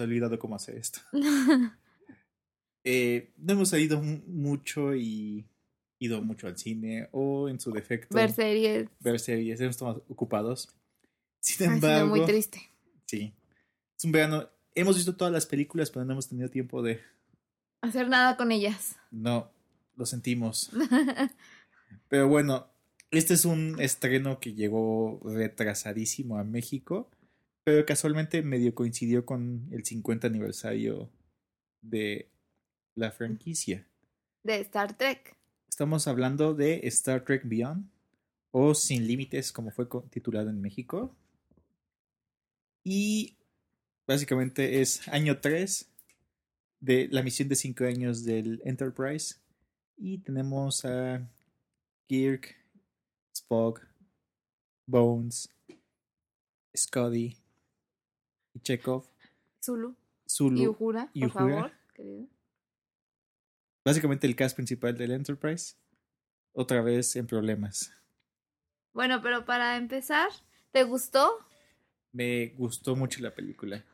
olvidado cómo hacer esto. eh, no hemos salido mucho y ido mucho al cine o en su defecto. Ver series. Ver series. Hemos estado ocupados. Sin ha embargo. Sido muy triste. Sí. Es un verano. Hemos visto todas las películas, pero no hemos tenido tiempo de. Hacer nada con ellas. No, lo sentimos. pero bueno, este es un estreno que llegó retrasadísimo a México, pero casualmente medio coincidió con el 50 aniversario de la franquicia. De Star Trek. Estamos hablando de Star Trek Beyond o Sin Límites, como fue titulado en México. Y básicamente es año 3 de la misión de 5 años del Enterprise. Y tenemos a Kirk, Spock, Bones, Scotty y Chekhov. Zulu. Zulu. Y Uhura, por favor, querido. Básicamente el cast principal del Enterprise. Otra vez en problemas. Bueno, pero para empezar, ¿te gustó? Me gustó mucho la película.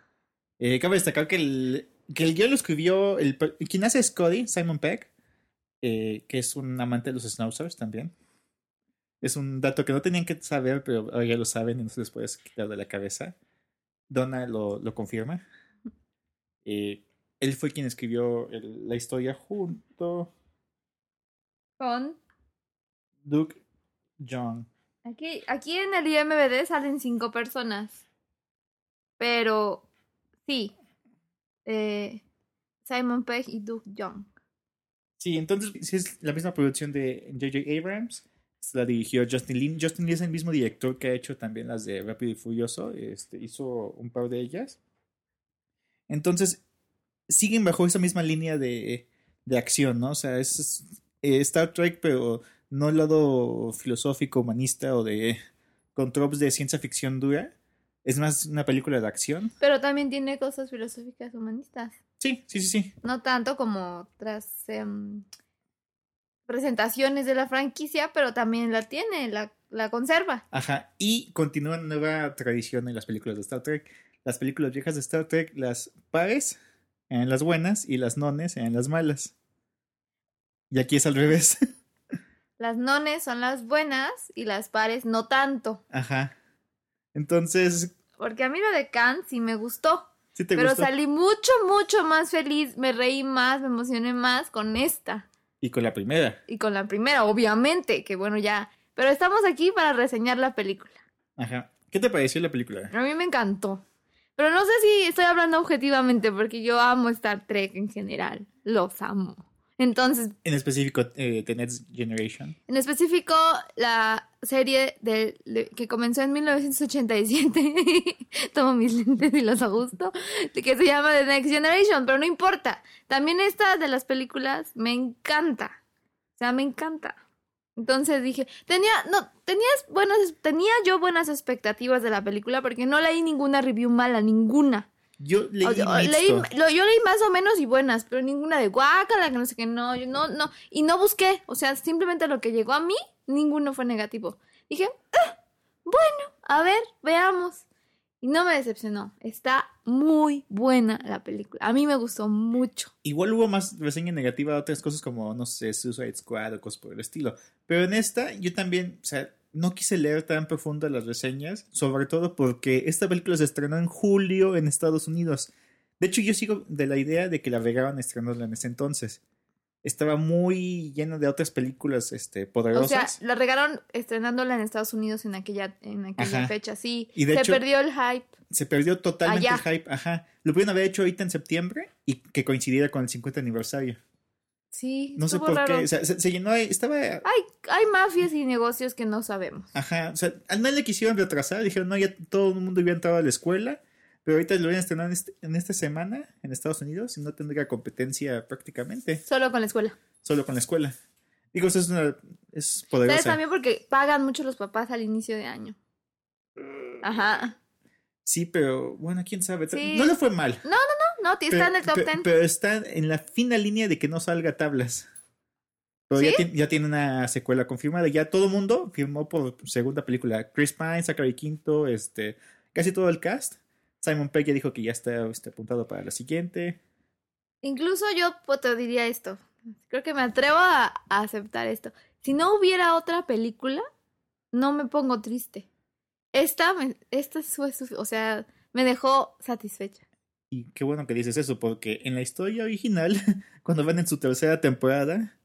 Eh, cabe destacar que el, que el guion lo escribió el, quien hace Scotty, Simon Peck, eh, que es un amante de los Schnauzers también. Es un dato que no tenían que saber, pero ahora ya lo saben y no se les puede quitar de la cabeza. Donna lo, lo confirma. Eh, él fue quien escribió el, la historia junto con Duke John. Aquí, aquí en el IMBD salen cinco personas. Pero sí. Eh, Simon Pegg y Duke Young. Sí, entonces sí es la misma producción de J.J. Abrams. La dirigió Justin Lin. Justin Lin es el mismo director que ha hecho también las de Rápido y Furioso. Este, hizo un par de ellas. Entonces, siguen bajo esa misma línea de, de acción, ¿no? O sea, es eh, Star Trek, pero no el lado filosófico, humanista o de con tropes de ciencia ficción dura. Es más una película de acción. Pero también tiene cosas filosóficas humanistas. Sí, sí, sí, sí. No tanto como otras em, presentaciones de la franquicia, pero también la tiene, la, la conserva. Ajá. Y continúa una nueva tradición en las películas de Star Trek. Las películas viejas de Star Trek, las pares en las buenas y las nones en las malas. Y aquí es al revés. Las nones son las buenas y las pares no tanto. Ajá. Entonces. Porque a mí lo de Khan sí me gustó. Sí te pero gustó? salí mucho, mucho más feliz. Me reí más, me emocioné más con esta. Y con la primera. Y con la primera, obviamente. Que bueno, ya. Pero estamos aquí para reseñar la película. Ajá. ¿Qué te pareció la película? A mí me encantó. Pero no sé si estoy hablando objetivamente, porque yo amo Star Trek en general. Los amo. Entonces. En específico, eh, The Next Generation. En específico, la serie de, de que comenzó en 1987. Tomo mis lentes y los ajusto. Que se llama The Next Generation, pero no importa. También esta de las películas me encanta. O sea, me encanta. Entonces dije, tenía, no, tenías buenas, tenía yo buenas expectativas de la película porque no leí ninguna review mala, ninguna. Yo leí, o, leí lo, yo leí más o menos y buenas, pero ninguna de guácala, que no sé qué, no, yo no, no, y no busqué, o sea, simplemente lo que llegó a mí, ninguno fue negativo. Dije, ah, bueno, a ver, veamos. Y no me decepcionó, está muy buena la película, a mí me gustó mucho. Igual hubo más reseña negativa de otras cosas como, no sé, Suicide Squad o cosas por el estilo, pero en esta yo también, o sea, no quise leer tan profundo las reseñas, sobre todo porque esta película se estrenó en julio en Estados Unidos. De hecho, yo sigo de la idea de que la regaron estrenarla en ese entonces. Estaba muy llena de otras películas este, poderosas. O sea, la regaron estrenándola en Estados Unidos en aquella, en aquella Ajá. fecha, sí. Y de se hecho- perdió el hype. Se perdió totalmente Allá. el hype. Ajá. Lo pudieron haber hecho ahorita en septiembre y que coincidiera con el 50 aniversario. Sí, No sé por raro. qué. O sea, se, se llenó. de- Estaba. Hay, hay mafias y negocios que no sabemos. Ajá. O sea, a nadie le quisieron retrasar. Dijeron, no, ya todo el mundo había entrado a la escuela. Pero ahorita lo voy a estrenar en, este- en esta semana en Estados Unidos y no tendría competencia prácticamente. Solo con la escuela. Solo con la escuela. Digo, eso es, una, es. También porque pagan mucho los papás al inicio de año. Ajá. Sí, pero bueno, quién sabe. Sí. No le fue mal. No, no, no, está en el top Pe- 10. Pero está en la fina línea de que no salga tablas. Pero ya, ¿Sí? tiene, ya tiene una secuela confirmada. Ya todo el mundo firmó por segunda película. Chris Pine, Zachary Quinto, este, casi todo el cast. Simon Pegg ya dijo que ya está este, apuntado para la siguiente. Incluso yo pues, te diría esto. Creo que me atrevo a, a aceptar esto. Si no hubiera otra película, no me pongo triste. Esta, me- esta fue o sea, me dejó satisfecha. Y qué bueno que dices eso, porque en la historia original, cuando van en su tercera temporada,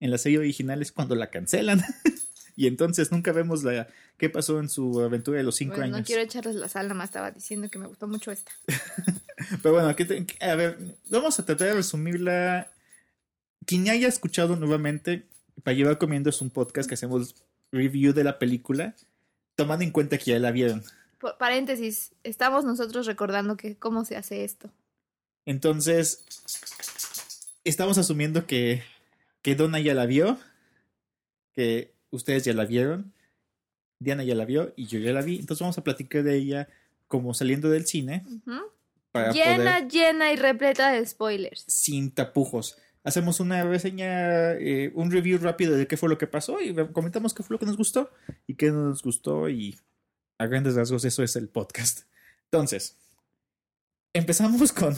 en la serie original es cuando la cancelan. y entonces nunca vemos la qué pasó en su aventura de los cinco Bueno, no años. quiero echarles la sal, nomás estaba diciendo que me gustó mucho esta. Pero bueno, ¿qué te- a ver, vamos a tratar de resumirla. Quien ya haya escuchado nuevamente, para llevar comiendo es un podcast que hacemos review de la película, tomando en cuenta que ya la vieron. Por- paréntesis, estamos nosotros recordando que cómo se hace esto. Entonces, estamos asumiendo que, que Donna ya la vio, que ustedes ya la vieron, Diana ya la vio y yo ya la vi. Entonces vamos a platicar de ella como saliendo del cine para Llena, poder, llena y repleta de spoilers. sin tapujos. Hacemos una reseña, eh, un review rápido de qué fue lo que pasó y comentamos qué fue lo que nos gustó y qué no nos gustó y a grandes rasgos eso es el podcast. Entonces, empezamos con,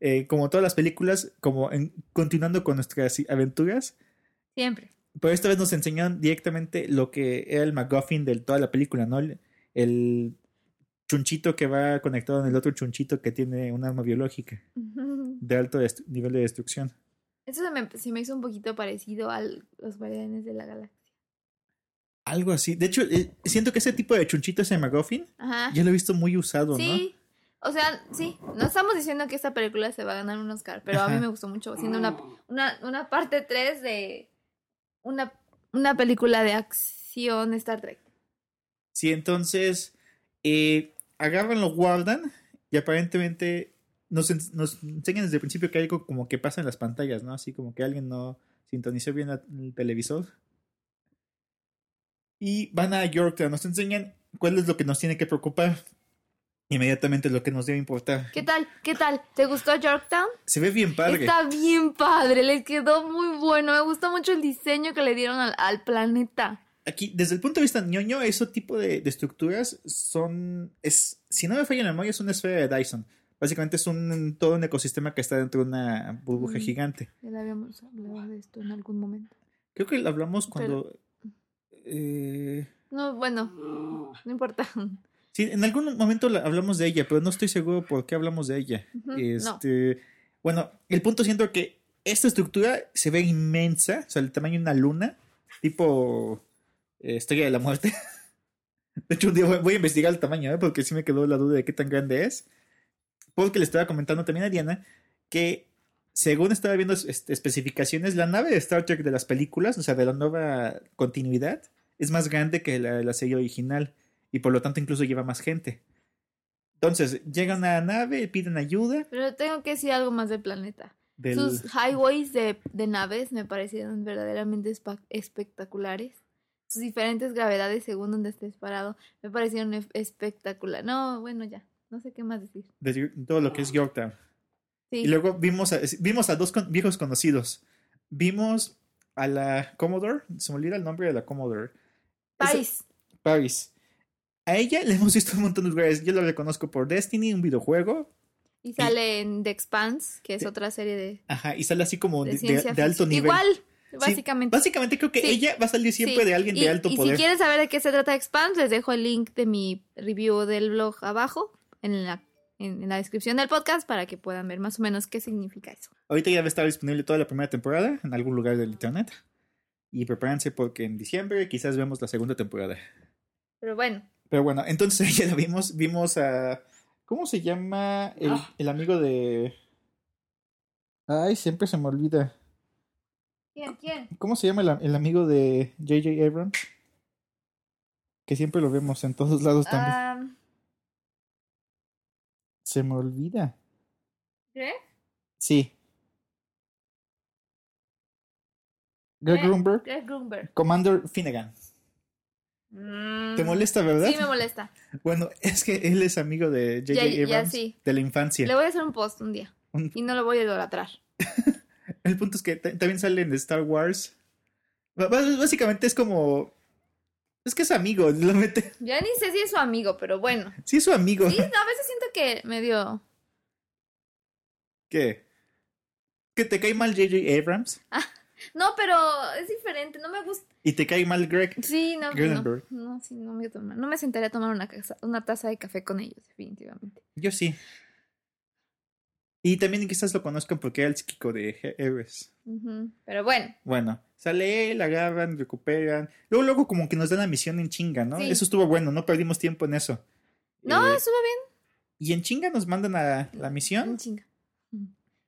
eh, como todas las películas, como en- continuando con nuestras aventuras, Siempre. pero esta vez nos enseñaron directamente lo que era el MacGuffin de toda la película, ¿no? El, el chunchito que va conectado en el otro chunchito que tiene un arma biológica de alto nivel de destrucción. Eso se me, se me hizo un poquito parecido a los Guardianes de la Galaxia. Algo así. De hecho, eh, siento que ese tipo de chunchito, ese MacGuffin, Ajá. yo lo he visto muy usado, ¿no? Sí. O sea, sí, no estamos diciendo que esta película se va a ganar un Oscar, pero a mí me gustó mucho, siendo una, una, una parte 3 de una, una película de acción Star Trek. Sí, entonces eh, agarran, lo guardan y aparentemente nos, en- nos enseñan desde el principio que hay algo como que pasa en las pantallas, ¿no? Así como que alguien no sintonizó bien el televisor. Y van a Yorktown, nos enseñan cuál es lo que nos tiene que preocupar. Inmediatamente lo que nos debe importar. ¿Qué tal? ¿Qué tal? ¿Te gustó Yorktown? Se ve bien padre. Está bien padre, le quedó muy bueno. Me gustó mucho el diseño que le dieron al, al planeta. Aquí, desde el punto de vista ñoño, ese tipo de, de estructuras son. Es, si no me falla la memoria, es una esfera de Dyson. Básicamente es un todo un ecosistema que está dentro de una burbuja Mm. gigante. Ya habíamos hablado de esto en algún momento. Creo que lo hablamos cuando. Eh, No, bueno, no importa. sí, en algún momento la- hablamos de ella, pero no estoy seguro por qué hablamos de ella. Este, Bueno, el punto siento que esta estructura se ve inmensa, o sea, el tamaño de una luna, tipo eh, Estrella de la Muerte. De hecho, un día voy, a investigar el tamaño, ¿eh? porque sí me quedó la duda de qué tan grande es. Porque le estaba comentando también a Diana que, según estaba viendo especificaciones, la nave de Star Trek de las películas, o sea, de la nueva continuidad, es más grande que la la serie original y por lo tanto incluso lleva más gente. Entonces, llegan a la nave, piden ayuda. Pero tengo que decir algo más del planeta. Del... Sus highways de, de naves me parecieron verdaderamente espectaculares. Sus diferentes gravedades según donde estés parado me parecieron espectacular. No, bueno, ya. No sé qué más decir. de todo lo que es Yorktown. Sí. Y luego vimos a, vimos a dos con- viejos conocidos. Vimos a la Commodore, se me olvida el nombre de la Commodore. Paris. Paris. A ella le hemos visto en un montón de lugares. Yo la reconozco por Destiny, un videojuego. Y sale en The Expanse, que es otra serie de, Ajá, y sale así como de alto nivel. Igual, Sí, básicamente. básicamente creo que Sí. ella va a salir siempre Sí. de alguien y, de alto y poder. si quieren saber de qué se trata Expanse, les dejo el link de mi review del blog abajo, en la, en, en la descripción del podcast, para que puedan ver más o menos qué significa eso. Ahorita ya va a estar disponible toda la primera temporada en algún lugar del internet. Y prepárense porque en diciembre quizás vemos la segunda temporada. Pero bueno, Pero bueno, entonces ya la vimos. Vimos a. ¿Cómo se llama el, el amigo de. Ay, siempre se me olvida. ¿quién? ¿Quién? ¿Cómo se llama el, el amigo de J.J. Abrams? Que siempre lo vemos en todos lados también. Ah, Se me olvida. ¿Qué? Sí. Greg Greg- Grunberg. Greg Grunberg. Commander Finnegan. ¿Te molesta, verdad? Mm. Sí, me molesta. Bueno, es que él es amigo de J.J. Ya- ya Abrams sí. de la infancia. Le voy a hacer un post un día. Un- Y no lo voy a idolatrar. El punto es que ta- también sale en Star Wars Básicamente es como. Es que es amigo, lo mete. Ya ni sé si es su amigo, pero bueno. Sí, es su amigo. Sí, a veces siento que medio... ¿Qué? ¿Que te cae mal J.J. Abrams? No, pero es diferente, no me gusta. ¿Y te cae mal Greg? Sí, no, no, no, sí, no me, toma- no me sentaría a tomar una, casa- una taza de café con ellos, definitivamente. Yo sí. Y también quizás lo conozcan porque era el psíquico de He- Heres. Ujú, Pero bueno, Bueno, sale él, agarran, recuperan. Luego, luego como que nos dan la misión en chinga, ¿no? Sí. Eso estuvo bueno, no perdimos tiempo en eso. no, Eh, estuvo bien. y en chinga nos mandan a la En misión. chinga.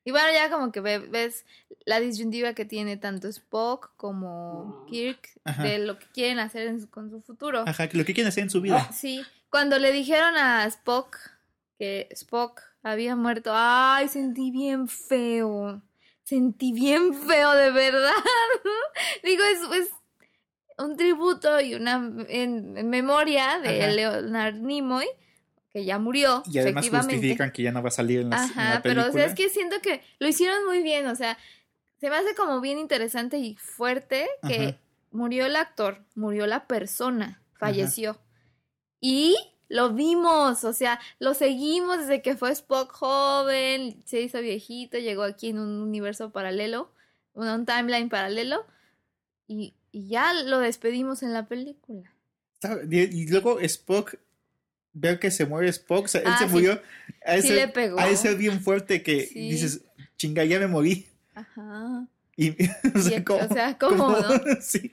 Y bueno, ya como que ve- ves la disyuntiva que tiene tanto Spock como Kirk Ajá. de lo que quieren hacer en su- con su futuro. Ajá, que lo que quieren hacer en su vida. Sí, cuando le dijeron a Spock que Spock había muerto, ay, sentí bien feo. Sentí bien feo, de verdad. Digo, es, es un tributo y una en, en memoria de Ajá. Leonard Nimoy, que ya murió, Y además justifican que ya no va a salir en, las- en Ajá, la pero película. o sea, es que siento que lo hicieron muy bien, o sea, se me hace como bien interesante y fuerte que Ajá. murió el actor, murió la persona, falleció. Y lo vimos, o sea, lo seguimos desde que fue Spock joven, se hizo viejito, llegó aquí en un universo paralelo, un, timeline paralelo, y, y ya lo despedimos en la película. Y luego Spock, ver que se muere Spock, o sea, él Ah, se sí. murió. A Sí ese, le pegó. a ese bien fuerte que Sí. dices, chinga, ya me morí. Ajá. Y, o sea, Y- ¿cómo? o sea, ¿cómo, no? sí.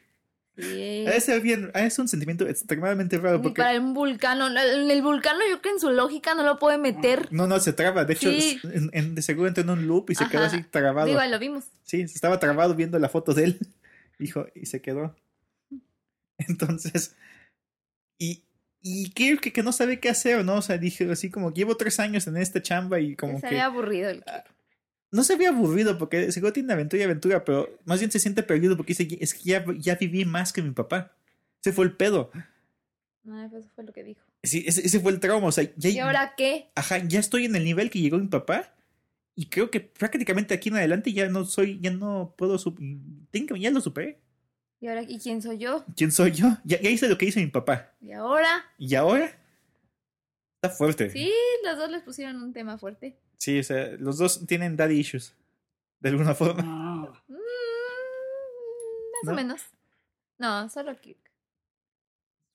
Sí. A ese bien, a ese un sentimiento extremadamente raro porque... para un vulcano. En el vulcano yo creo que en su lógica no lo puede meter. No, no, se traba. De hecho, Sí. en- en- de seguro entró en un loop y se quedó Ajá. así trabado. Ahí lo vimos. Sí, estaba trabado viendo la foto de él. Dijo, y se quedó. Entonces, y, y que, que no sabe qué hacer, ¿no? O sea, dije así como, llevo tres años en esta chamba y como se que... había aburrido el No se ve aburrido porque seguro tiene aventura y aventura, pero más bien se siente perdido porque dice, es que ya, ya viví más que mi papá. Ese fue el pedo. No, pues eso fue lo que dijo. Sí, ese, ese fue el trauma. O sea, ya, ¿Y ahora qué? Ajá, ya estoy en el nivel que llegó mi papá. Y creo que prácticamente aquí en adelante ya no soy, ya no puedo, ya lo superé. ¿Y ahora y quién soy yo? ¿Quién soy yo? Ya, ya hice lo que hizo mi papá. ¿Y ahora? ¿Y ahora? Está fuerte. Sí, los dos les pusieron un tema fuerte. Sí, o sea, los dos tienen daddy issues. De alguna forma. Mm, más ¿No? o menos. No, solo Kirk.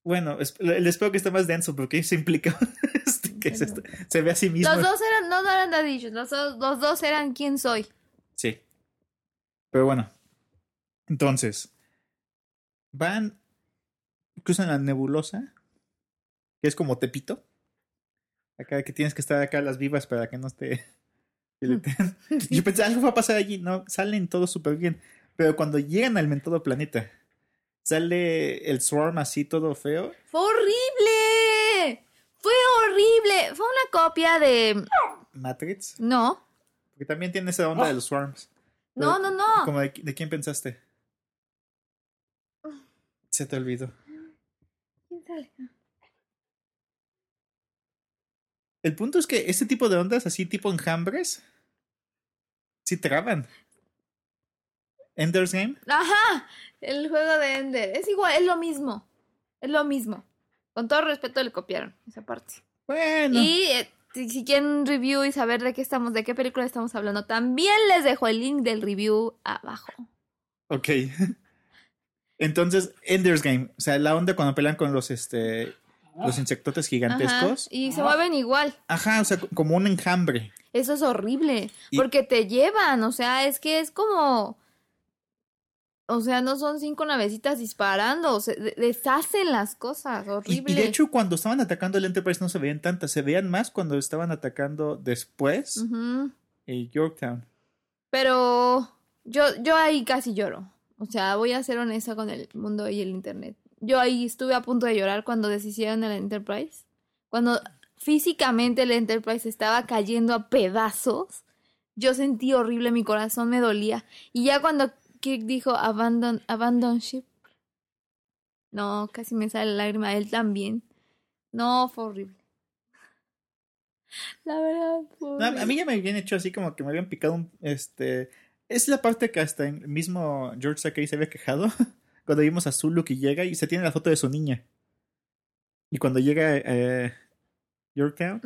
Bueno, es- el espero que esté más denso porque se implica este, que se, ve a sí mismo. Los dos eran, no, no eran daddy issues, los, dos- los dos eran quién soy. Sí. Pero bueno. Entonces. Van. Cruzan la nebulosa. Que es como Tepito. Acá que tienes que estar acá a las vivas para que no te. fileten. Yo pensé, algo va a pasar allí. No, salen todos súper bien. Pero cuando llegan al mentado planeta. Sale el swarm así todo feo. ¡Fue horrible! ¡Fue horrible! Fue una copia de... Matrix. No, Porque también tiene esa onda de los swarms. no, no, no. Como de, ¿de quién pensaste? Se te olvidó. ¿Quién sale? El punto es que este tipo de ondas, así tipo enjambres, sí traban. Ender's Game. Ajá, el juego de Ender. Es igual, es lo mismo. Es lo mismo. Con todo respeto le copiaron esa parte. Bueno. Y eh, si, quieren un review y saber de qué estamos, de qué película estamos hablando, también les dejo el link del review abajo. Ok. Entonces, Ender's Game. O sea, la onda cuando pelean con los este los insectotes Ajá, gigantescos. y se mueven igual. Ajá, o sea, como un enjambre. Eso es horrible. Y- Porque te llevan, o sea, es que es como. O sea, no son cinco navecitas disparando, se de- deshacen las cosas, horrible. y de hecho, cuando estaban atacando el Enterprise no se veían tantas, se veían más cuando estaban atacando después eh, Yorktown. Pero yo, yo ahí casi lloro. O sea, voy a ser honesta con el mundo y el internet. Yo ahí estuve a punto de llorar cuando deshicieron el Enterprise. Cuando físicamente el Enterprise estaba cayendo a pedazos. Yo sentí horrible, mi corazón me dolía. Y ya cuando Kirk dijo abandon, abandon ship. No, casi me sale la lágrima, él también. No, fue horrible. La verdad, fue No, a mí ya me habían hecho así como que me habían picado un, este... Es la parte que hasta el mismo George Takei se había quejado. cuando vimos a Zulu que llega y se tiene la foto de su niña. Y cuando llega eh, Yorktown,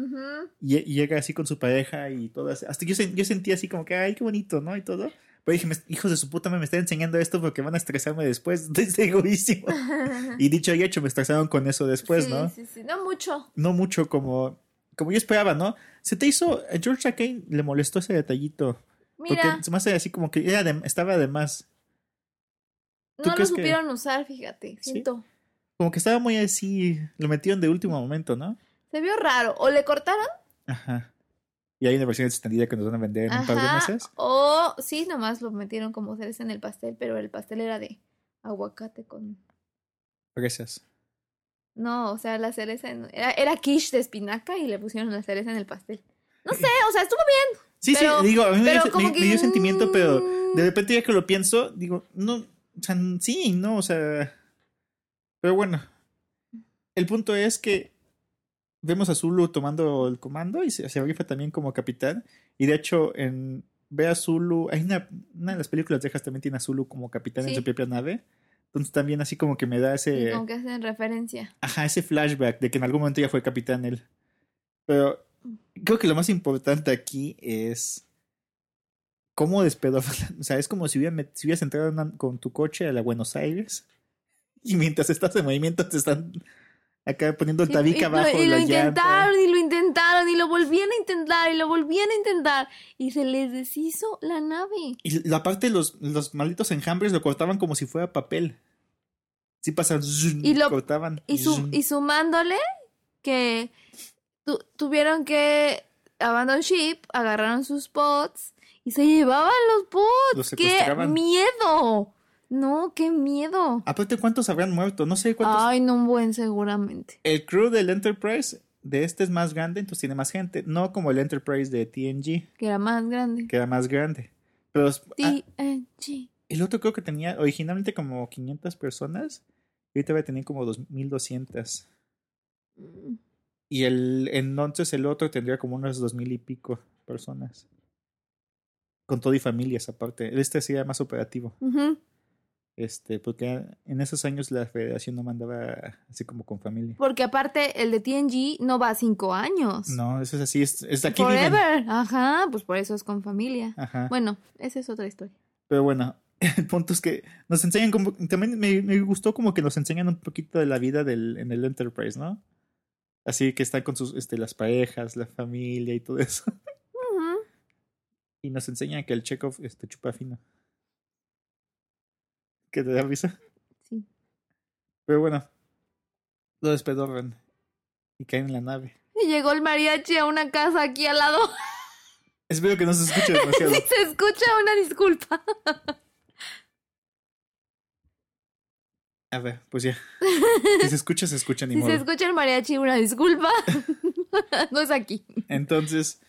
y, y llega así con su pareja y todo así. Hasta yo, yo sentí así como que, ay, qué bonito, ¿no? Y todo. Pero dije, "Me- hijos de su puta madre, me están enseñando esto porque van a estresarme después. Estoy egoísimo. Y dicho y hecho, me estresaron con eso después, sí, ¿no? Sí, sí, no mucho. No mucho como, como yo esperaba, ¿no? Se te hizo, a George Kane le molestó ese detallito. Mira, Porque se me hace así como que era de- estaba de más. ¿tú no lo que- supieron usar, fíjate, ¿Sí? siento. Como que estaba muy así, lo metieron de último momento, ¿no? Se vio raro. O le cortaron, Ajá. Y hay una versión extendida que nos van a vender en un par de ajá, meses. o sí, nomás lo metieron como cereza en el pastel, pero el pastel era de aguacate con... Gracias. No, o sea, la cereza en- era, era quiche de espinaca y le pusieron la cereza en el pastel. No sé, o sea, estuvo bien. Sí, Pero- sí, digo, a mí me, dio- me- que, me dio sentimiento, pero mm. de repente ya que lo pienso, digo, no, o sea, sí, no, o sea, pero bueno, el punto es que vemos a Zulu tomando el comando y se, se rifa también como capitán, y de hecho, en ve a Zulu, hay una, una de las películas de también tiene a Zulu como capitán en su propia nave, entonces también así como que me da Sí, ese, como que hacen referencia. ajá, ese flashback de que en algún momento ya fue capitán él, pero creo que lo más importante aquí es cómo despedó. O sea, es como si hubieras, si hubieras entrado en una- con tu coche a la Buenos Aires y mientras estás en movimiento te están acá poniendo el tabique y, lo- abajo. y lo la llanta. intentaron y lo intentaron y lo volvían a intentar y lo volvían a intentar y se les deshizo la nave. Y la parte de los, los malditos enjambres lo cortaban como si fuera papel. Sí pasan. Y lo- cortaban. Y, su, y sumándole que tu- tuvieron que abandonar ship, agarraron sus pods y se llevaban los pods. Los ¡Qué miedo! No, qué miedo. Aparte, ¿cuántos habrán muerto? No sé cuántos. Ay, no, un buen seguramente. El crew del Enterprise de este es más grande, entonces tiene más gente. No como el Enterprise de TNG, Que era más grande. que era más grande. Pero ah, TNG. el otro creo que tenía originalmente como 500 personas. Y ahorita va a tener como 2200. Mm. Y el entonces el otro tendría como unos 2000 y pico personas. Con todo y familias aparte. Este sería más operativo. Este, porque en esos años la federación no mandaba así como con familia. Porque aparte el de TNG no va a cinco años. No, eso es así, es, es aquí viven. Forever. Ajá, pues por eso es con familia. Ajá. Bueno, esa es otra historia. Pero bueno, el punto es que nos enseñan como. También me, me gustó como que nos enseñan un poquito de la vida del, en el Enterprise, ¿no? Así que están con sus, este, las parejas, la familia y todo eso. Y nos enseñan que el Chekhov este, chupa fino. ¿Que te da risa? Sí. Pero bueno, lo despedorran y caen en la nave. Y llegó el mariachi a una casa aquí al lado. Espero que no se escuche demasiado. Si se escucha, una disculpa. A ver, pues ya. Si se escucha, se escucha ni Si modo. se escucha el mariachi, una disculpa. no es aquí. Entonces,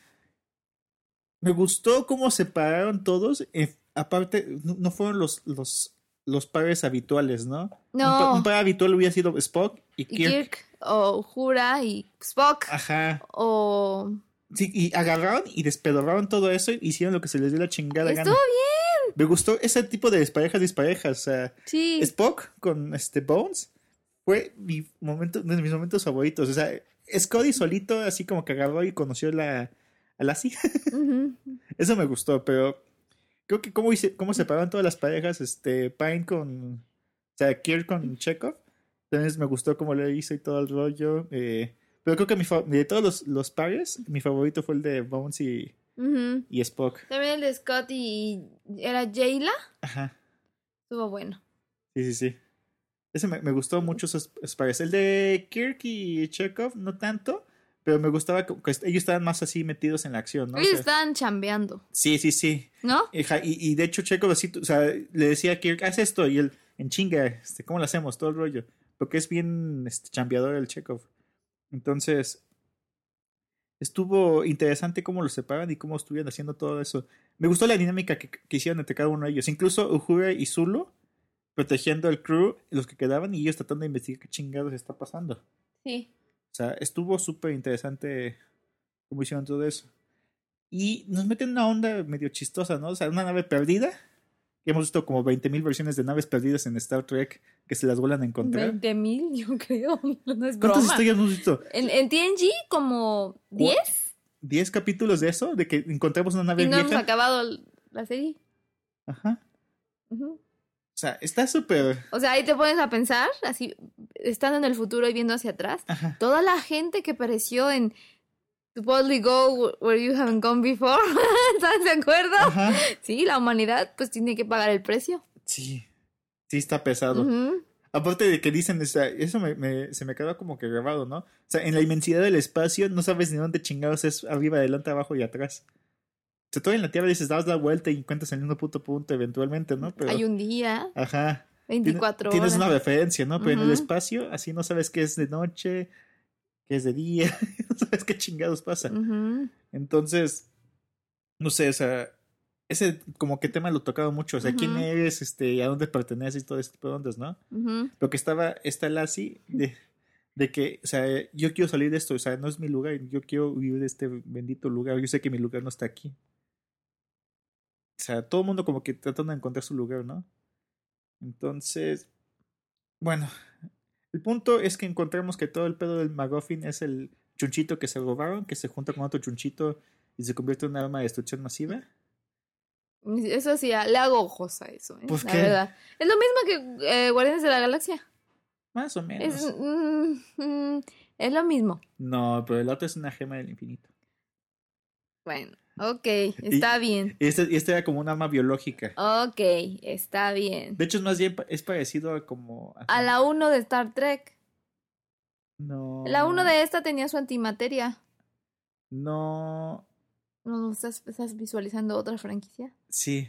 me gustó cómo se pararon todos. eh, aparte, no, no fueron los, los, los pares habituales, ¿no? Un, pa- No. un par habitual hubiera sido Spock y Y Kirk. Kirk, o Jura, y Spock, Ajá. o... Sí, y agarraron y despedorraron todo eso y hicieron lo que se les dio la chingada Estuvo gana. Me gustó ese tipo de desparejas, disparejas. O sea, Sí. Spock con este Bones fue mi momento, uno de mis momentos favoritos. O sea, Scotty solito, así como que agarró y conoció la, a Lassie. Ujú. Eso me gustó, pero creo que cómo, hice, cómo separaron todas las parejas, este, Pine con, o sea, Kirk con Chekhov. Entonces me gustó cómo lo hizo y todo el rollo. eh, pero creo que mi de todos los, los pares, mi favorito fue el de Bones y, Y Spock. También el de Scott y... ¿Era Jayla? Ajá. Estuvo bueno. Sí, sí, sí. Ese me, me gustó mucho esos, pares. El de Kirk y Chekhov, no tanto. Pero me gustaba que ellos estaban más así metidos en la acción, ¿no? O Ellos sea, estaban chambeando, sí, sí, sí. ¿no? Y, y de hecho, Chekhov así, o sea, le decía a Kirk, haz esto. Y él, en chinga, este, ¿cómo lo hacemos? Todo el rollo. Porque es bien este, chambeador el Chekhov. Entonces, estuvo interesante cómo los separan y cómo estuvieron haciendo todo eso. Me gustó la dinámica que, que hicieron entre cada uno de ellos. Incluso Uhura y Zulu protegiendo al crew, los que quedaban, y ellos tratando de investigar qué chingados está pasando. Sí. O sea, estuvo súper interesante cómo hicieron todo eso. Y nos meten en una onda medio chistosa, ¿no? O sea, una nave perdida hemos visto como 20.000 versiones de naves perdidas en Star Trek que se las vuelan a encontrar. 20 mil, yo creo. No es ¿Cuántas historias hemos visto? En, en TNG, como 10. ¿10 capítulos de eso? De que encontramos una nave Y no hemos acabado la serie. Ajá. Ujú. O sea, está súper. O sea, ahí te pones a pensar, así, estando en el futuro y viendo hacia atrás, Ajá. toda la gente que pereció en Boldly Go Where You Haven't Gone Before, ¿estás de acuerdo? Ajá. Sí, la humanidad pues tiene que pagar el precio. Sí. Sí, está pesado. Aparte de que dicen, o sea, eso me, me- se me quedó como que grabado, ¿no? O sea, en la inmensidad del espacio no sabes ni dónde chingados es arriba, adelante, abajo y atrás. O sea, todo en la Tierra dices, das la vuelta y encuentras el mismo puto punto eventualmente, ¿no? Pero, Hay un día, Ajá. Tiene- 24 Tienes horas. una referencia, ¿no? Pero en el espacio, así no sabes qué es de noche, qué es de día, no sabes qué chingados pasa. Entonces, no sé, o sea, ese como que tema lo tocaba mucho, o sea, quién eres, este, a dónde perteneces y todo este tipo de ondas, ¿no? Lo que estaba, está Lassie de, de que, o sea, yo quiero salir de esto, o sea, no es mi lugar, yo quiero vivir de este bendito lugar, yo sé que mi lugar no está aquí. O sea, todo el mundo como que tratando de encontrar su lugar, ¿no? Entonces, bueno, el punto es que encontramos que todo el pedo del McGuffin es el chunchito que se robaron, que se junta con otro chunchito y se convierte en un arma de destrucción masiva. Eso sí, le hago ojos a eso, ¿eh? Pues, la ¿qué? verdad. Es lo mismo que eh, Guardianes de la Galaxia. Más o menos. Es, mm, mm, es lo mismo. No, pero el otro es una gema del infinito. Bueno, ok, está bien. Y este, este era como un arma biológica. Ok, está bien. De hecho, es más bien, es parecido a como... ajá. A la 1 de Star Trek. No. La 1 de esta tenía su antimateria. No. ¿No no estás, estás visualizando otra franquicia? Sí.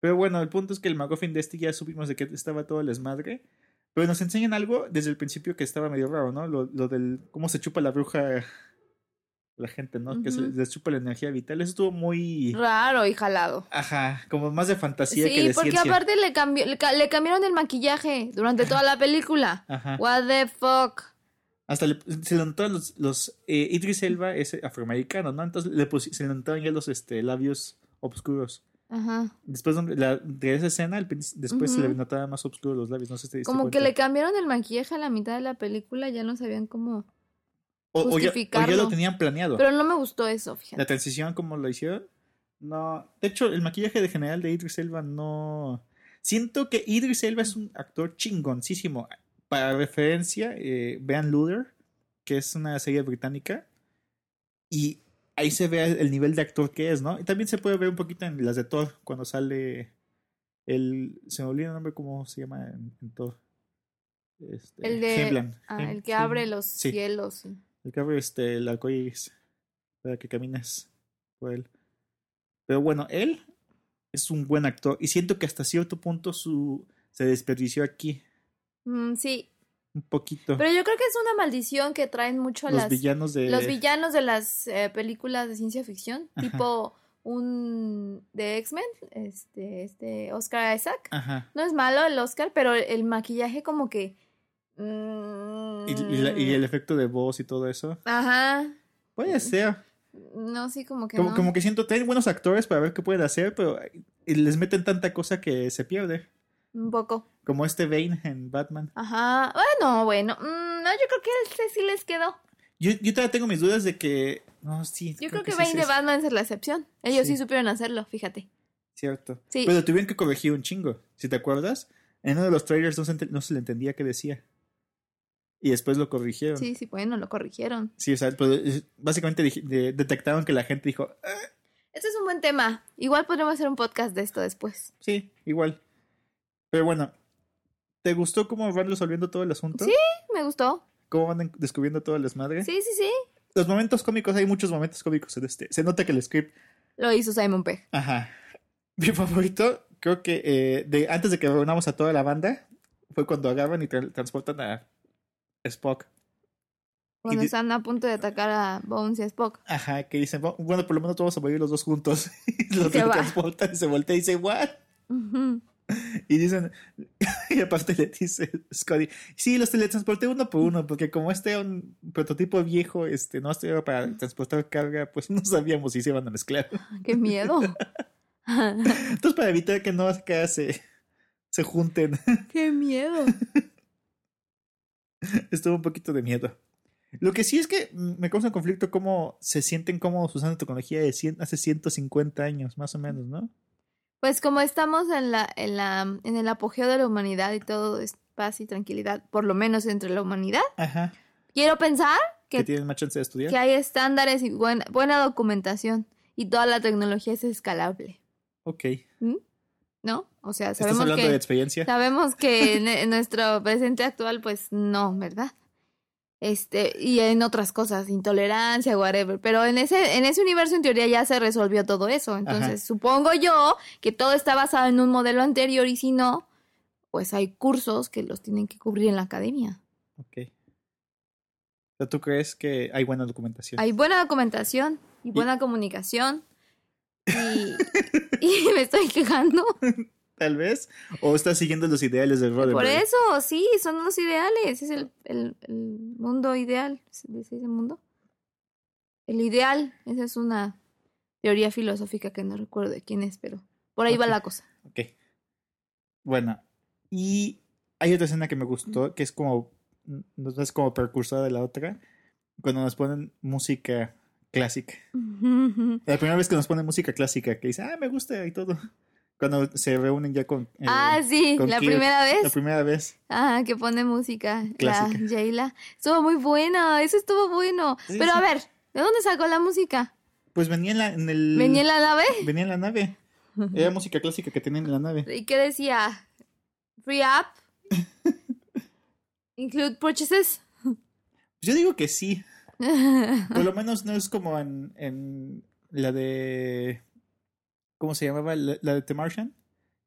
Pero bueno, el punto es que el McGuffin de este ya supimos de que estaba todo el desmadre. Pero nos enseñan algo desde el principio que estaba medio raro, ¿no? Lo, lo del cómo se chupa la bruja la gente, ¿no? Que se les chupa la energía vital. Eso estuvo muy... Raro y jalado. Ajá, como más de fantasía que Sí, de porque ciencia. aparte le, cambió, le, le cambiaron el maquillaje durante toda la película. Ajá. What the fuck. Hasta le- se le notaron los... los eh, Idris Elba es afroamericano, ¿no? Entonces le se le notaron ya los este, labios oscuros. Ajá. Después de, la- de esa escena, prin- después se le Ujú. notaban más oscuros los labios. No sé si te diste Como que le cambiaron el maquillaje a la mitad de la película, ya no sabían cómo. O, o ya, o ya lo tenían planeado. Pero no me gustó eso, fíjate. La transición, como lo hicieron. No. De hecho, el maquillaje de general de Idris Elba no. Siento que Idris Elba es un actor chingoncísimo. Para referencia, eh, vean Luther, que es una serie británica. Y ahí se ve el nivel de actor que es, ¿no? Y también se puede ver un poquito en las de Thor, cuando sale el. Se me olvida el nombre, ¿cómo se llama en, en Thor? Este, El de. Ah, el que abre los sí. cielos. sí. El abre este, el arcoíris para que camines por él. Pero bueno, él es un buen actor y siento que hasta cierto punto su se desperdició aquí Mm, sí. un poquito. Pero yo creo que es una maldición que traen mucho los las. villanos de Los villanos de las eh, películas de ciencia ficción, Ajá. tipo un de X-Men, este, este Oscar Isaac. Ajá. No es malo el Oscar, pero el maquillaje como que... mm, Y, y la- y el efecto de voz y todo eso. Ajá. Puede ser. No, sí, como que Como, no. como que siento, traen buenos actores para ver qué pueden hacer, pero les meten tanta cosa que se pierde. Un poco. Como este Bane en Batman. Ajá. Bueno, bueno. mm, no, yo creo que ese sí les quedó. Yo, yo todavía tengo mis dudas de que. No, sí. Yo creo, que, sí Bane de Batman es la excepción. Ellos sí. Sí. supieron hacerlo, fíjate. Cierto. Sí. Pero tuvieron que corregir un chingo. Si te acuerdas, en uno de los trailers no se, no se le entendía qué decía. Y después lo corrigieron. Sí, sí, bueno, lo corrigieron. Sí, o sea, pues, básicamente de- detectaron que la gente dijo, "Ah, Este es un buen tema. Igual podremos hacer un podcast de esto después. sí, igual. Pero bueno, ¿te gustó cómo van resolviendo todo el asunto? Sí. Me gustó. ¿Cómo van en- descubriendo todo el desmadre? Sí, sí, sí. Los momentos cómicos, hay muchos momentos cómicos en este. Se nota que el script Lo hizo Simon Pegg. Ajá. Mi favorito, creo que eh, de, antes de que reunamos a toda la banda, fue cuando agarran y tra- transportan a Spock. Cuando están a punto de atacar a Bones y a Spock. Ajá, que dicen, "Bu- bueno, por lo menos vamos a morir los dos juntos. y los se transportan y se voltea y dice, ¿what? Y dicen, y aparte le dice Scotty, sí, los teletransporté uno por uno, porque como este era un prototipo viejo, este, no era para transportar carga, pues no sabíamos si se iban a mezclar. ¡Qué miedo! Entonces, para evitar que no se, se junten, ¡Qué miedo! estuvo un poquito de miedo. Lo que sí es que me causa conflicto cómo se sienten cómodos usando tecnología de 100 hace 150 años, más o menos, ¿no? Pues como estamos en la, en la, en el apogeo de la humanidad y todo es paz y tranquilidad, por lo menos entre la humanidad, Ajá. quiero pensar Que que, tienen más chance de estudiar. que hay estándares y buena, buena documentación y toda la tecnología es escalable, Ok. ¿No? O sea, ¿Estás sabemos que de experiencia? sabemos que en, nuestro presente actual, pues no, ¿verdad? Este, y en otras cosas, intolerancia, whatever. Pero en ese, en ese universo, en teoría, ya se resolvió todo eso. Entonces, Ajá. supongo yo que todo está basado en un modelo anterior, y si no, pues hay cursos que los tienen que cubrir en la academia. Ok. ¿tú crees que hay buena documentación? Hay buena documentación y buena comunicación. Y, y me estoy quejando. Tal vez. ¿O estás siguiendo los ideales de Roddenberry? Por eso, sí, son los ideales. Es el, el, el mundo ideal. ¿Se dice ese mundo? El ideal. Esa es una teoría filosófica que no recuerdo de quién es, pero por ahí va la cosa. Ok. Bueno, y hay otra escena que me gustó, que es como, no es como precursora de la otra, cuando nos ponen música clásica. La primera vez que nos ponen música clásica, que dice, ah, me gusta y todo. Cuando se reúnen ya con... eh, ah, sí, con la Kirk, primera vez. La primera vez. Ah, que pone música. Clásica. La Jayla. Estuvo muy buena, eso estuvo bueno. Sí, Pero sí. a ver, ¿de dónde sacó la música? Pues venía en, la, en el... ¿Venía en la nave? venía en la nave. Era música clásica que tenían en la nave. ¿Y qué decía? Free app. Include purchases. Yo digo que sí. Por lo menos no es como en, en la de... ¿Cómo se llamaba? La, la de The Martian.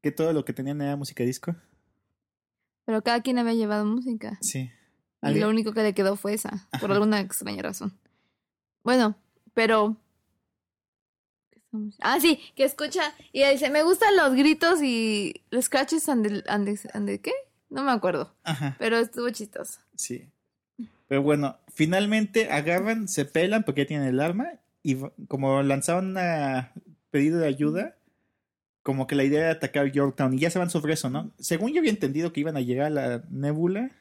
Que todo lo que tenían era música disco. Pero cada quien había llevado música. Sí. Y lo único que le quedó fue esa, por Ajá. alguna extraña razón. Bueno, pero... ¿qué estamos- Ah, sí, que escucha y ella dice, me gustan los gritos y los scratches and the, and the- and the- ¿qué? No me acuerdo, Ajá. pero estuvo chistoso. Sí. Pero bueno, finalmente agarran, se pelan porque ya tienen el arma y como lanzaron un pedido de ayuda, como que la idea era atacar Yorktown y ya se van sobre eso, ¿no? Según yo había entendido que iban a llegar a la nébula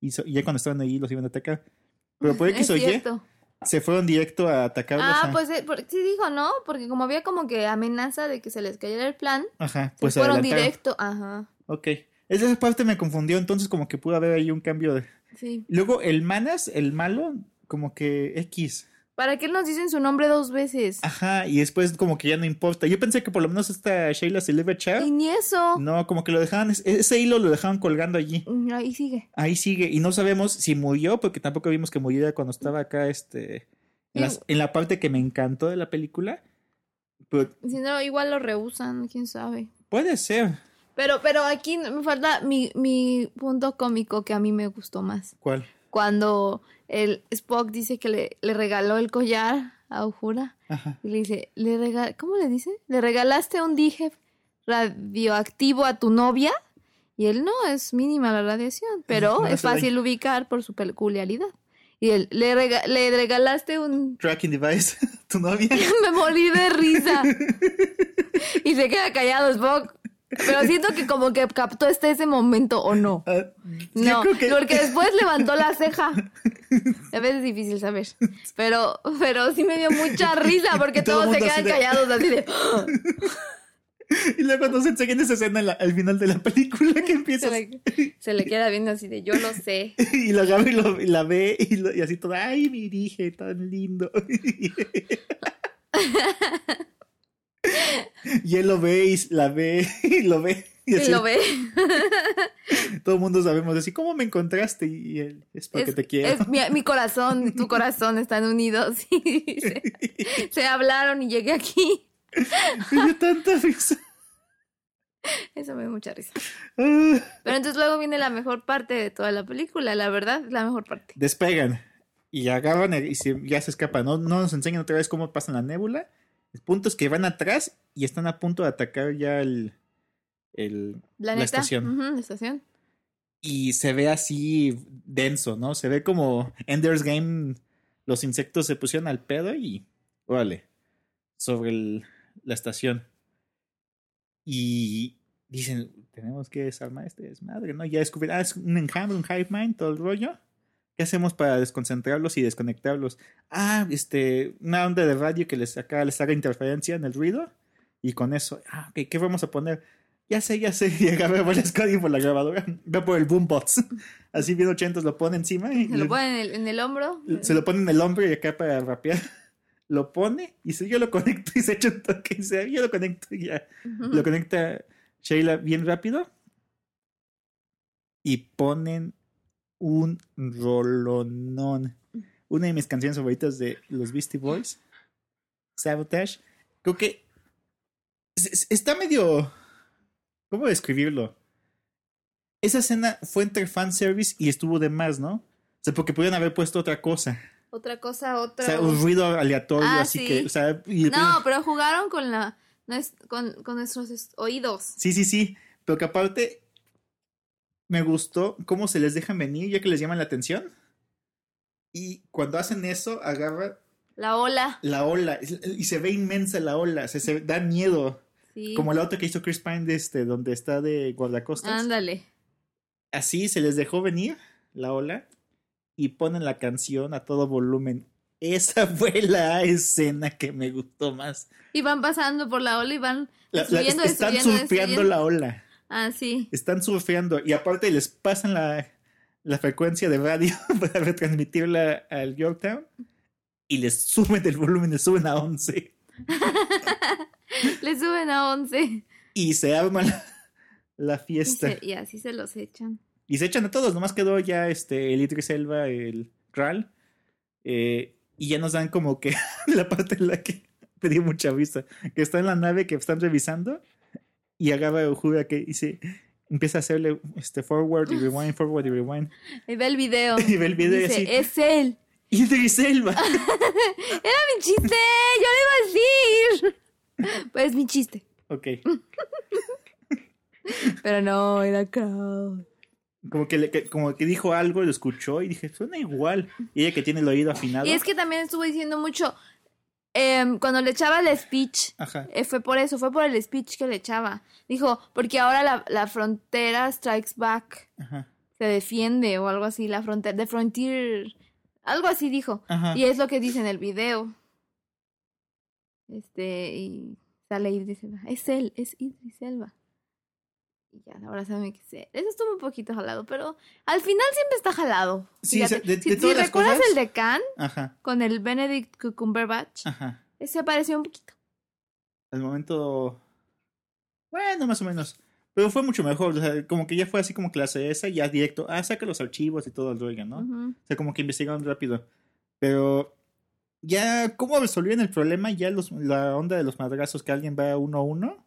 y, so- y ya cuando estaban ahí los iban a atacar. Pero por X o Y se fueron directo a atacarlos. Ah, a- pues eh, sí dijo, ¿no? Porque como había como que amenaza de que se les cayera el plan, Ajá, pues pues fueron adelantaron. directo, ajá, Ok. Esa parte me confundió, entonces como que pudo haber ahí un cambio de... sí. Luego el Manas, el malo, como que X. ¿Para qué nos dicen su nombre dos veces? Ajá, y después como que ya no importa. Yo pensé que por lo menos esta Sheila se le iba a echar. Y ni eso. No, como que lo dejaban, es- ese hilo lo dejaban colgando allí. Mm, Ahí sigue. Ahí sigue, y no sabemos si murió, porque tampoco vimos que muriera cuando estaba acá, este, en, las- en la parte que me encantó de la película. Pero Si no, igual lo rehusan, quién sabe. puede ser. Pero, pero aquí me falta mi, mi punto cómico que a mí me gustó más. ¿Cuál? Cuando el Spock dice que le, le regaló el collar a Uhura. Ajá. Y le dice, le rega- ¿cómo le dice? ¿Le regalaste un dije radioactivo a tu novia? Y él no, es mínima la radiación, pero No es fácil ubicar por su peculiaridad. Y él, le, rega- le regalaste un... Tracking device, tu novia. Me morí de risa. y se queda callado Spock. Pero siento que como que captó este ese momento o no. Ah, No, que- porque después levantó la ceja. A veces es difícil saber. Pero, pero sí me dio mucha risa porque todo todos se quedan de- callados así de... Y luego nos enseñan esa escena en la- al final de la película que empieza. Se le, se le queda viendo así de yo lo sé. Y la agarra y, lo- y la ve y, lo- y así todo, ay, mi dije, tan lindo. Y él lo ve y la ve y lo ve. Y Y así, lo ve. todo el mundo sabemos así, ¿cómo me encontraste? Y él, es porque Es, te quiero. es mi, mi corazón, tu corazón están unidos. Y se, se hablaron y llegué aquí. Me dio tanta risa. Eso me dio mucha risa. Pero entonces luego viene la mejor parte de toda la película, la verdad, la mejor parte. Despegan y agarran y se- ya se escapan. No, no nos enseñan otra vez cómo pasan la nébula. El punto es que van atrás y están a punto de atacar ya el, el, La, estación. Ujú, la estación. y se ve así denso, ¿no? Se ve como Ender's Game, los insectos se pusieron al pedo y órale, sobre el- la estación. Y dicen, tenemos que desarmar este desmadre, ¿no? Ya descubrieron, ah, es un enjambre, un hive mind, todo el rollo. ¿Qué hacemos para desconcentrarlos y desconectarlos? Ah, este, una onda de radio que les, acá les haga interferencia en el ruido. Y con eso, ah, ok, ¿qué vamos a poner? Ya sé, ya sé. Y agarra varias códigos por la grabadora. Va por el boombox. Así bien ochentos lo pone encima. Y Se lo pone en el, en el hombro. se lo pone en el hombro y acá para rapear. Lo pone y si yo lo conecto y se echa un toque y se, yo lo conecto y ya. Lo conecta Sheila bien rápido. Y ponen un rolonón. Una de mis canciones favoritas de los Beastie Boys. Sabotage. Creo que es- es- está medio... ¿Cómo describirlo? Esa escena fue entre fanservice y estuvo de más, ¿no? O sea, porque pudieron haber puesto otra cosa. Otra cosa, O otra. sea, un ruido aleatorio, Ah, así sí. que, o sea, y- No, pero jugaron con la con, con nuestros est- oídos. Sí, sí, sí. Pero que aparte me gustó cómo se les dejan venir, ya que les llaman la atención. Y cuando hacen eso, agarran La ola. la ola y se ve inmensa la ola, se, se da miedo. Sí. Como la otra que hizo Chris Pine de este, donde está de guardacostas. Ándale. Así se les dejó venir la ola y ponen la canción a todo volumen. Esa fue la escena que me gustó más. Y van pasando por la ola y van La- la- subiendo, están subiendo, surfeando la ola. Ah, sí. Están surfeando y aparte les pasan la, la frecuencia de radio para retransmitirla al Yorktown y les suben el volumen, les suben a 11 Le suben a 11. y se arma la, la Y, fiesta. se- y así se los echan. Y se echan a todos, nomás quedó ya este, el Idris Elba, el Kral, eh, y ya nos dan como que la parte en la que dio mucha vista, que está en la nave que están revisando y agarra Uhura que dice, empieza a hacerle este forward y rewind, forward y rewind, Y ve el video. y ve el video y Dice, así, es él. Idris Elba. Era mi chiste. Yo lo iba a decir. Pues mi chiste. ok, Pero no, era Carl. como que, le- que- como que dijo algo, lo escuchó y dije, suena igual. Y ella que tiene el oído afinado. Y es que también estuvo diciendo mucho. Em, cuando le echaba el speech, Ajá. eh, fue por eso, fue por el speech que le echaba. Dijo, porque ahora la, la frontera strikes back, Ajá. se defiende o algo así, la frontera, de frontier, algo así dijo. Ajá. Y es lo que dice en el video. Este, y sale Idris Elba. Es él, es Idris Elba. Y ya, ahora saben que es él. Eso estuvo un poquito jalado, pero al final siempre está jalado. Sí, Fíjate. de- si de si todas las recuerdas cosas- el de Khan Ajá. con el Benedict Cumberbatch, Ajá. ese pareció un poquito. al momento. Bueno, más o menos. Pero fue mucho mejor. O sea, como que ya fue así como clase esa, ya directo. Ah, saca los archivos y todo el rollo, ¿no? O sea, como que investigaron rápido. Pero. Ya, ¿cómo resolvieron el problema? Ya los, la onda de los madrazos que alguien va uno a uno.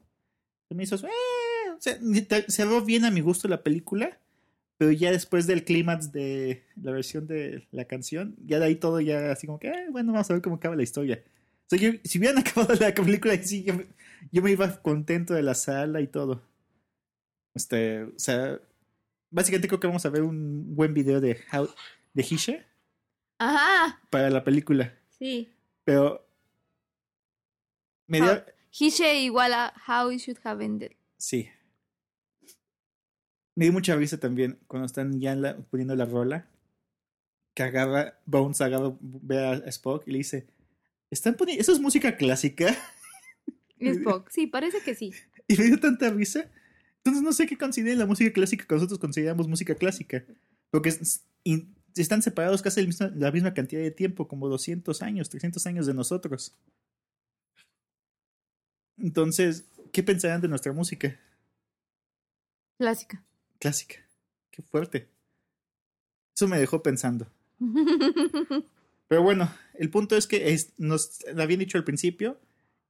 Se me hizo. Eh, te- cerró bien a mi gusto la película. Pero ya después del clímax de la versión de la canción, ya de ahí todo ya así como que, eh, bueno, vamos a ver cómo acaba la historia. O sea, yo- si hubieran acabado la película sí, yo, me- yo me iba contento de la sala y todo. Este, o sea, básicamente creo que vamos a ver un buen video de How, de Hishe Ajá, para la película. sí. Pero me dio, How- Hishe igual a How It Should Have Ended. sí. Me dio mucha risa también cuando están ya la- poniendo la rola. Que agarra, Bones agarra, ve a Spock y le dice, ¿están poniendo, eso es música clásica? Spock, sí, parece que sí. Y me dio tanta risa. Entonces no sé qué consideren la música clásica que nosotros consideramos música clásica. Porque es- y están separados casi mismo- la misma cantidad de tiempo, como 200 años, 300 años de nosotros. Entonces, ¿qué pensarán de nuestra música Clásica. Clásica? Qué fuerte. Eso me dejó pensando. Pero bueno, el punto es que es- nos lo habían dicho al principio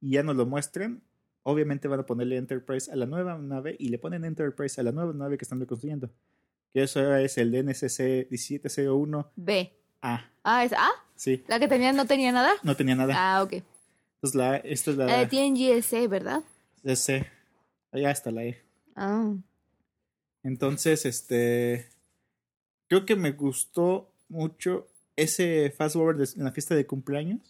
y ya nos lo muestran. Obviamente van a ponerle Enterprise a la nueva nave y le ponen Enterprise a la nueva nave que están reconstruyendo. Que eso es el DNCC 1701A. B. Ah, ¿es A? Sí, ¿La que tenía no tenía nada? no tenía nada. Ah, ok. Entonces la, esta es la La de TNGSA, ¿verdad? DC. Allá está la E. Ah. Entonces, este. Creo que me gustó mucho ese fast forward en la fiesta de cumpleaños.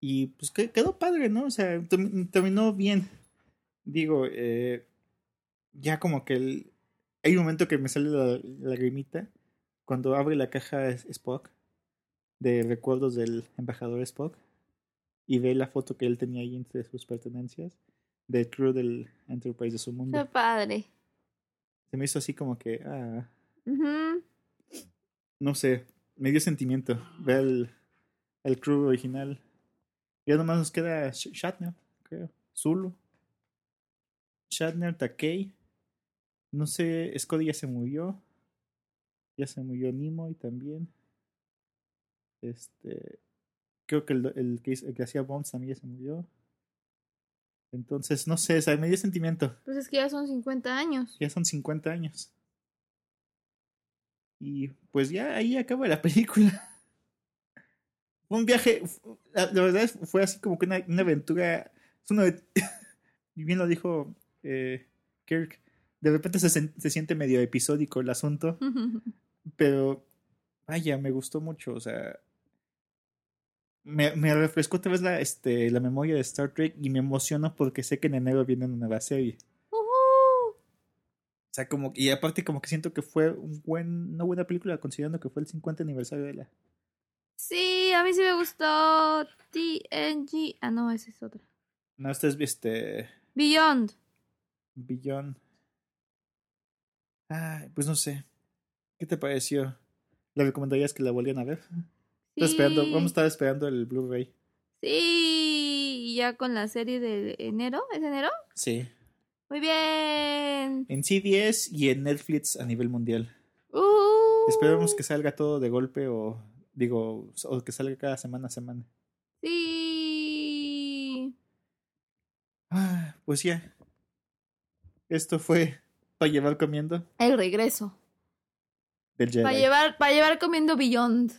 Y pues que- quedó padre, ¿no? O sea, term- terminó bien. digo, eh, ya como que el, hay un momento que me sale la, la lagrimita cuando abre la caja Spock de recuerdos del embajador Spock y ve la foto que él tenía ahí entre sus pertenencias del crew del Enterprise de su Qué mundo. padre. Se me hizo así como que, ah, no sé, me dio sentimiento ver el, el crew original. Ya nomás nos queda Sh- Shatner, creo. Zulu. Shatner, Takei. No sé, Scotty ya se murió. Ya se murió Nimoy también. Este. Creo que el, el que, hizo- el que hacía Bones también ya se murió. Entonces, no sé, o sea, me dio sentimiento. Pues es que ya son 50 años. Ya son 50 años. Y pues ya ahí acaba la película. Fue un viaje, la, la verdad es- fue así como que una, una aventura. Es una, y bien lo dijo eh, Kirk. De repente se, se siente medio episódico el asunto, pero vaya, me gustó mucho. O sea, me, me refrescó otra vez la, este, la memoria de Star Trek y me emociono porque sé que en enero viene una nueva serie. Ujú. O sea, como, y aparte como que siento que fue un buen, una buena película considerando que fue el 50 aniversario de la... Sí, a mí sí me gustó TNG. Ah, no, esa es otra. No, esta es este... Beyond. Beyond. Ay, pues no sé. ¿Qué te pareció? ¿Le recomendarías que la volvieran a ver? Esperando, vamos a estar esperando el Blu-ray. Sí, ya con la serie de enero. ¿Es enero? Sí. Muy bien. En CBS y en Netflix a nivel mundial. Uh, Esperemos que salga todo de golpe o digo, o que salga cada semana a semana. Sí. Ah, pues ya. Esto fue para llevar comiendo El regreso. del Jedi. Para llevar, para llevar comiendo Beyond.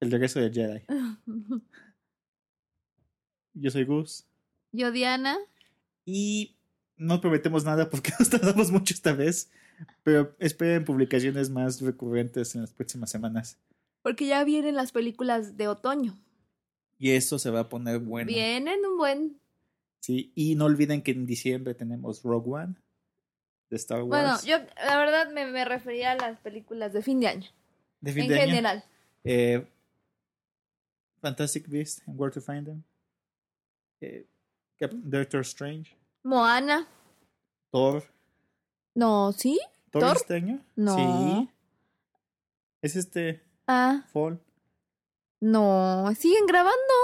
El regreso del Jedi. Yo soy Gus. Yo, Diana. Y no prometemos nada porque nos tardamos mucho esta vez. Pero esperen publicaciones más recurrentes en las próximas semanas. Porque ya vienen las películas de otoño. Y eso se va a poner bueno. Vienen un buen. Sí, y no olviden que en diciembre tenemos Rogue One de Star Wars. Bueno, yo la verdad me, me refería a las películas de fin de año. de fin en de año. general. Eh, Fantastic Beasts and Where to Find Them. Eh, Doctor Strange. Moana. Thor. No, ¿sí? ¿Thor, ¿Thor? este año? No. Sí. Es este Ah, Fall. no. ¿Siguen grabando?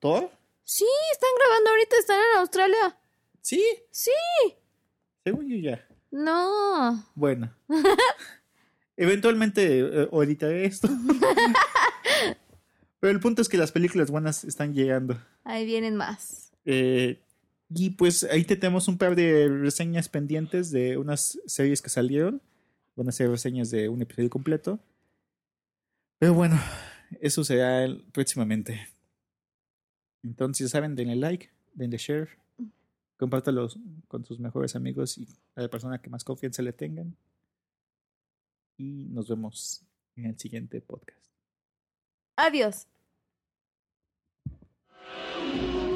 ¿Thor? Sí, están grabando ahorita, están en Australia. Sí. Sí. Según yo ya. No. Bueno. Eventualmente eh, editaré esto. Pero el punto es que las películas buenas están llegando. Ahí vienen más. Eh, y pues ahí te tenemos un par de reseñas pendientes de unas series que salieron. Van a ser reseñas de un episodio completo. Pero bueno, eso será el- próximamente. Entonces, saben, denle like, denle share, compártalo con sus mejores amigos y a la persona que más confianza le tengan. Y nos vemos en el siguiente podcast. Adiós. Thank you.